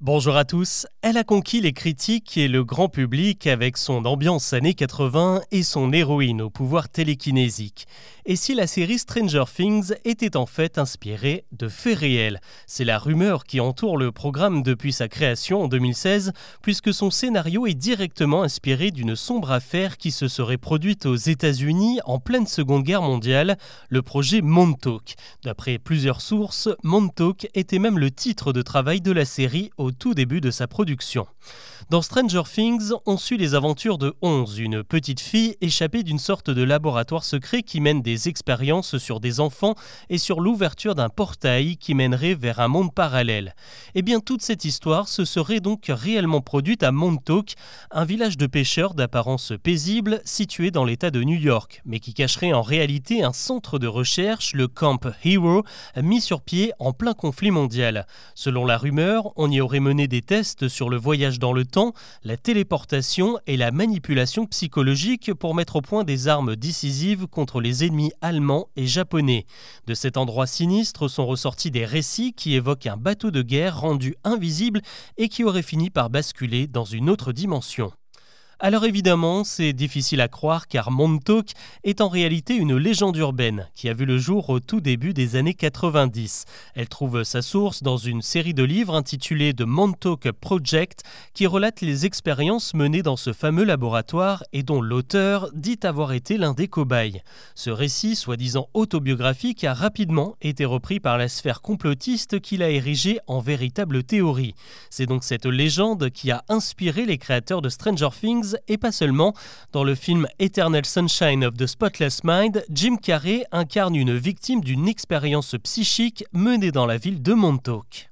Bonjour à tous. Elle a conquis les critiques et le grand public avec son ambiance années 80 et son héroïne au pouvoir télékinésique. Et si la série Stranger Things était en fait inspirée de faits réels? C'est la rumeur qui entoure le programme depuis sa création en 2016, puisque son scénario est directement inspiré d'une sombre affaire qui se serait produite aux États-Unis en pleine Seconde Guerre mondiale, le projet Montauk. D'après plusieurs sources, Montauk était même le titre de travail de la série tout début de sa production. Dans Stranger Things, on suit les aventures de Onze, une petite fille échappée d'une sorte de laboratoire secret qui mène des expériences sur des enfants et sur l'ouverture d'un portail qui mènerait vers un monde parallèle. Eh bien, toute cette histoire se serait donc réellement produite à Montauk, un village de pêcheurs d'apparence paisible situé dans l'État de New York, mais qui cacherait en réalité un centre de recherche, le Camp Hero, mis sur pied en plein conflit mondial. Selon la rumeur, on y aurait mené des tests sur le voyage dans le temps la téléportation et la manipulation psychologique pour mettre au point des armes décisives contre les ennemis allemands et japonais. De cet endroit sinistre sont ressortis des récits qui évoquent un bateau de guerre rendu invisible et qui aurait fini par basculer dans une autre dimension. Alors évidemment, c'est difficile à croire car Montauk est en réalité une légende urbaine qui a vu le jour au tout début des années 90. Elle trouve sa source dans une série de livres intitulée The Montauk Project qui relate les expériences menées dans ce fameux laboratoire et dont l'auteur dit avoir été l'un des cobayes. Ce récit, soi-disant autobiographique, a rapidement été repris par la sphère complotiste qui l'a érigé en véritable théorie. C'est donc cette légende qui a inspiré les créateurs de Stranger Things et pas seulement. Dans le film Eternal Sunshine of the Spotless Mind, Jim Carrey incarne une victime d'une expérience psychique menée dans la ville de Montauk.